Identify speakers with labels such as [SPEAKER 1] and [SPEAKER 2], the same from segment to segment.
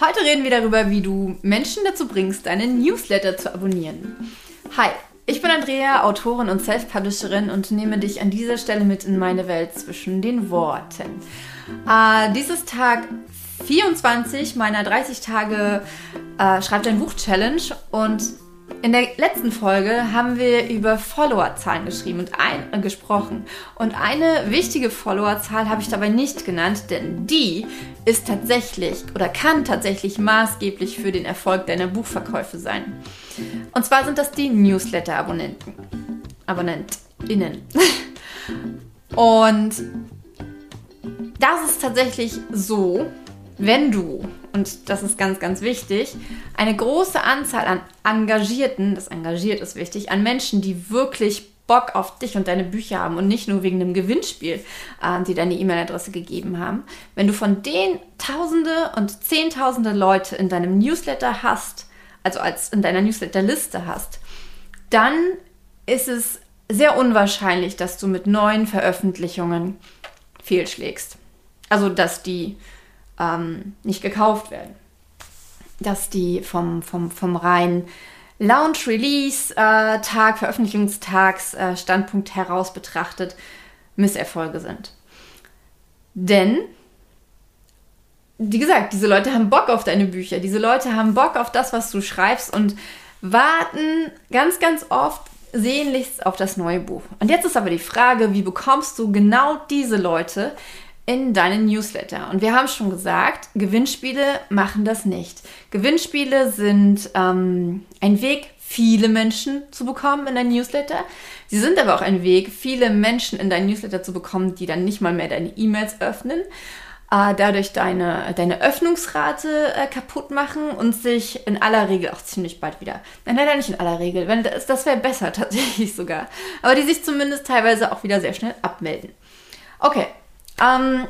[SPEAKER 1] Heute reden wir darüber, wie du Menschen dazu bringst, deinen Newsletter zu abonnieren. Hi, ich bin Andrea, Autorin und Self-Publisherin und nehme dich an dieser Stelle mit in meine Welt zwischen den Worten. Äh, dies ist Tag 24 meiner 30 Tage äh, Schreib dein Buch Challenge und in der letzten Folge haben wir über Followerzahlen geschrieben und ein, äh, gesprochen. Und eine wichtige Followerzahl habe ich dabei nicht genannt, denn die ist tatsächlich oder kann tatsächlich maßgeblich für den Erfolg deiner Buchverkäufe sein. Und zwar sind das die Newsletter-Abonnenten. AbonnentInnen. und das ist tatsächlich so, wenn du, und das ist ganz, ganz wichtig, eine große Anzahl an Engagierten, das engagiert ist wichtig, an Menschen, die wirklich Bock auf dich und deine Bücher haben und nicht nur wegen einem Gewinnspiel, äh, die deine E-Mail-Adresse gegeben haben, wenn du von denen Tausende und Zehntausende Leute in deinem Newsletter hast, also als in deiner Newsletter-Liste hast, dann ist es sehr unwahrscheinlich, dass du mit neuen Veröffentlichungen fehlschlägst. Also, dass die ähm, nicht gekauft werden. Dass die vom, vom, vom reinen Launch-Release-Tag, Veröffentlichungstags-Standpunkt äh, heraus betrachtet Misserfolge sind. Denn, wie gesagt, diese Leute haben Bock auf deine Bücher, diese Leute haben Bock auf das, was du schreibst und warten ganz, ganz oft sehnlichst auf das neue Buch. Und jetzt ist aber die Frage, wie bekommst du genau diese Leute in deinen Newsletter. Und wir haben schon gesagt, Gewinnspiele machen das nicht. Gewinnspiele sind ähm, ein Weg, viele Menschen zu bekommen in dein Newsletter. Sie sind aber auch ein Weg, viele Menschen in dein Newsletter zu bekommen, die dann nicht mal mehr deine E-Mails öffnen, äh, dadurch deine, deine Öffnungsrate äh, kaputt machen und sich in aller Regel auch ziemlich bald wieder, nein, leider nicht in aller Regel, wenn das, das wäre besser tatsächlich sogar, aber die sich zumindest teilweise auch wieder sehr schnell abmelden. Okay, ähm,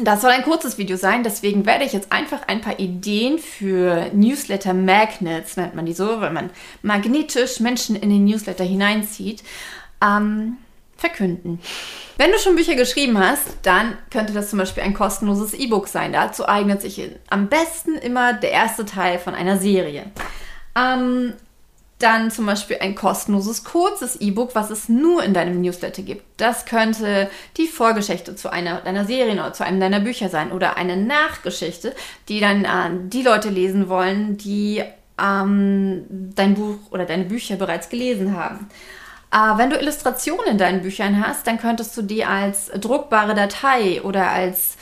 [SPEAKER 1] das soll ein kurzes Video sein, deswegen werde ich jetzt einfach ein paar Ideen für Newsletter Magnets, nennt man die so, weil man magnetisch Menschen in den Newsletter hineinzieht, ähm, verkünden. Wenn du schon Bücher geschrieben hast, dann könnte das zum Beispiel ein kostenloses E-Book sein. Dazu eignet sich am besten immer der erste Teil von einer Serie. Ähm, dann zum Beispiel ein kostenloses, kurzes E-Book, was es nur in deinem Newsletter gibt. Das könnte die Vorgeschichte zu einer deiner Serien oder zu einem deiner Bücher sein oder eine Nachgeschichte, die dann äh, die Leute lesen wollen, die ähm, dein Buch oder deine Bücher bereits gelesen haben. Äh, wenn du Illustrationen in deinen Büchern hast, dann könntest du die als druckbare Datei oder als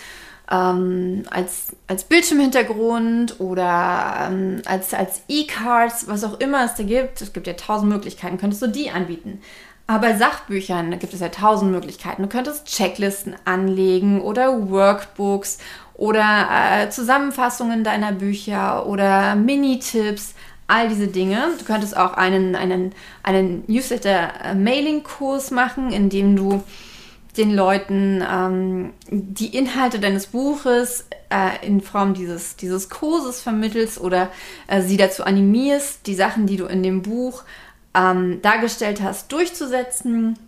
[SPEAKER 1] ähm, als, als Bildschirmhintergrund oder ähm, als, als E-Cards, was auch immer es da gibt. Es gibt ja tausend Möglichkeiten, könntest du die anbieten. Aber bei Sachbüchern gibt es ja tausend Möglichkeiten. Du könntest Checklisten anlegen oder Workbooks oder äh, Zusammenfassungen deiner Bücher oder Mini-Tipps, all diese Dinge. Du könntest auch einen, einen, einen Newsletter-Mailing-Kurs machen, in dem du den Leuten ähm, die Inhalte deines Buches äh, in Form dieses, dieses Kurses vermittelst oder äh, sie dazu animierst, die Sachen, die du in dem Buch ähm, dargestellt hast, durchzusetzen.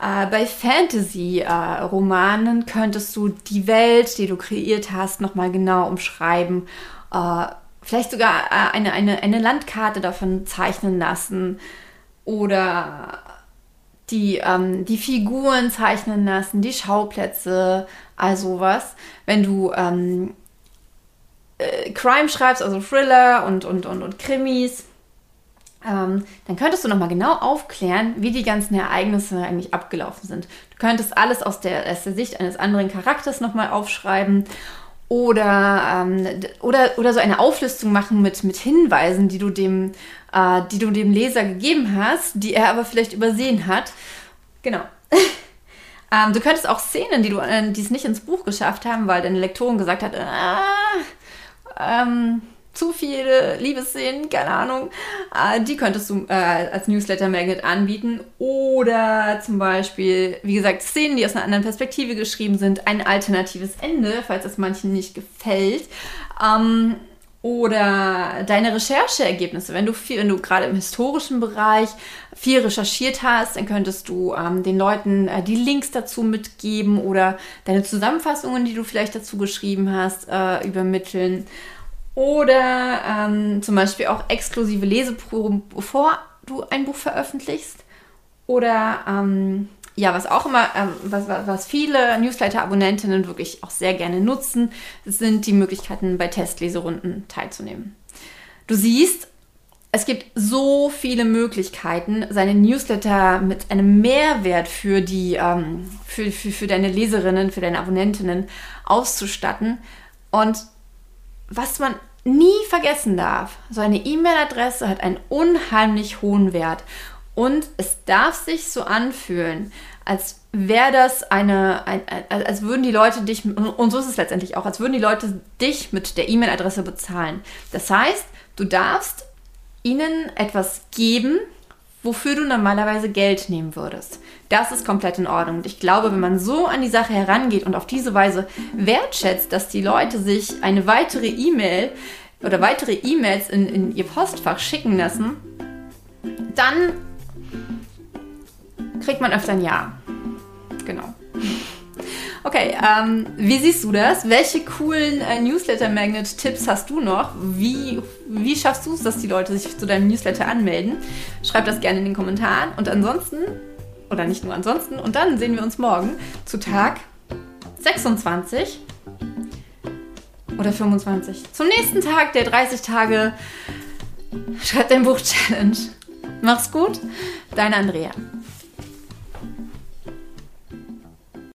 [SPEAKER 1] Äh, bei Fantasy-Romanen könntest du die Welt, die du kreiert hast, nochmal genau umschreiben. Äh, vielleicht sogar äh, eine, eine, eine Landkarte davon zeichnen lassen oder die, ähm, die Figuren zeichnen lassen, die Schauplätze, all sowas. Wenn du ähm, äh, Crime schreibst, also Thriller und, und, und, und Krimis, ähm, dann könntest du nochmal genau aufklären, wie die ganzen Ereignisse eigentlich abgelaufen sind. Du könntest alles aus der, aus der Sicht eines anderen Charakters nochmal aufschreiben oder, ähm, oder, oder so eine Auflistung machen mit, mit Hinweisen, die du, dem, äh, die du dem Leser gegeben hast, die er aber vielleicht übersehen hat. Genau. ähm, du könntest auch Szenen, die, du, äh, die es nicht ins Buch geschafft haben, weil deine Lektorin gesagt hat, ah, ähm, zu viele Liebesszenen, keine Ahnung, äh, die könntest du äh, als Newsletter-Magnet anbieten. Oder zum Beispiel, wie gesagt, Szenen, die aus einer anderen Perspektive geschrieben sind, ein alternatives Ende, falls es manchen nicht gefällt. Ähm, oder deine Rechercheergebnisse. Wenn du viel, wenn du gerade im historischen Bereich viel recherchiert hast, dann könntest du ähm, den Leuten äh, die Links dazu mitgeben oder deine Zusammenfassungen, die du vielleicht dazu geschrieben hast, äh, übermitteln. Oder ähm, zum Beispiel auch exklusive Leseproben, bevor du ein Buch veröffentlichst. Oder ähm, ja, was auch immer, ähm, was, was viele Newsletter-Abonnentinnen wirklich auch sehr gerne nutzen, sind die Möglichkeiten, bei Testleserunden teilzunehmen. Du siehst, es gibt so viele Möglichkeiten, seine Newsletter mit einem Mehrwert für, die, ähm, für, für, für deine Leserinnen, für deine Abonnentinnen auszustatten. Und was man nie vergessen darf, so eine E-Mail-Adresse hat einen unheimlich hohen Wert. Und es darf sich so anfühlen, als wäre das eine, ein, als würden die Leute dich, und so ist es letztendlich auch, als würden die Leute dich mit der E-Mail-Adresse bezahlen. Das heißt, du darfst ihnen etwas geben, wofür du normalerweise Geld nehmen würdest. Das ist komplett in Ordnung. Und ich glaube, wenn man so an die Sache herangeht und auf diese Weise wertschätzt, dass die Leute sich eine weitere E-Mail oder weitere E-Mails in, in ihr Postfach schicken lassen, dann kriegt man öfter ein Ja. Genau. Okay, ähm, wie siehst du das? Welche coolen äh, Newsletter-Magnet-Tipps hast du noch? Wie, wie schaffst du es, dass die Leute sich zu deinem Newsletter anmelden? Schreib das gerne in den Kommentaren. Und ansonsten, oder nicht nur ansonsten, und dann sehen wir uns morgen zu Tag 26 oder 25. Zum nächsten Tag der 30 Tage Schreib dein Buch Challenge. Mach's gut, deine Andrea.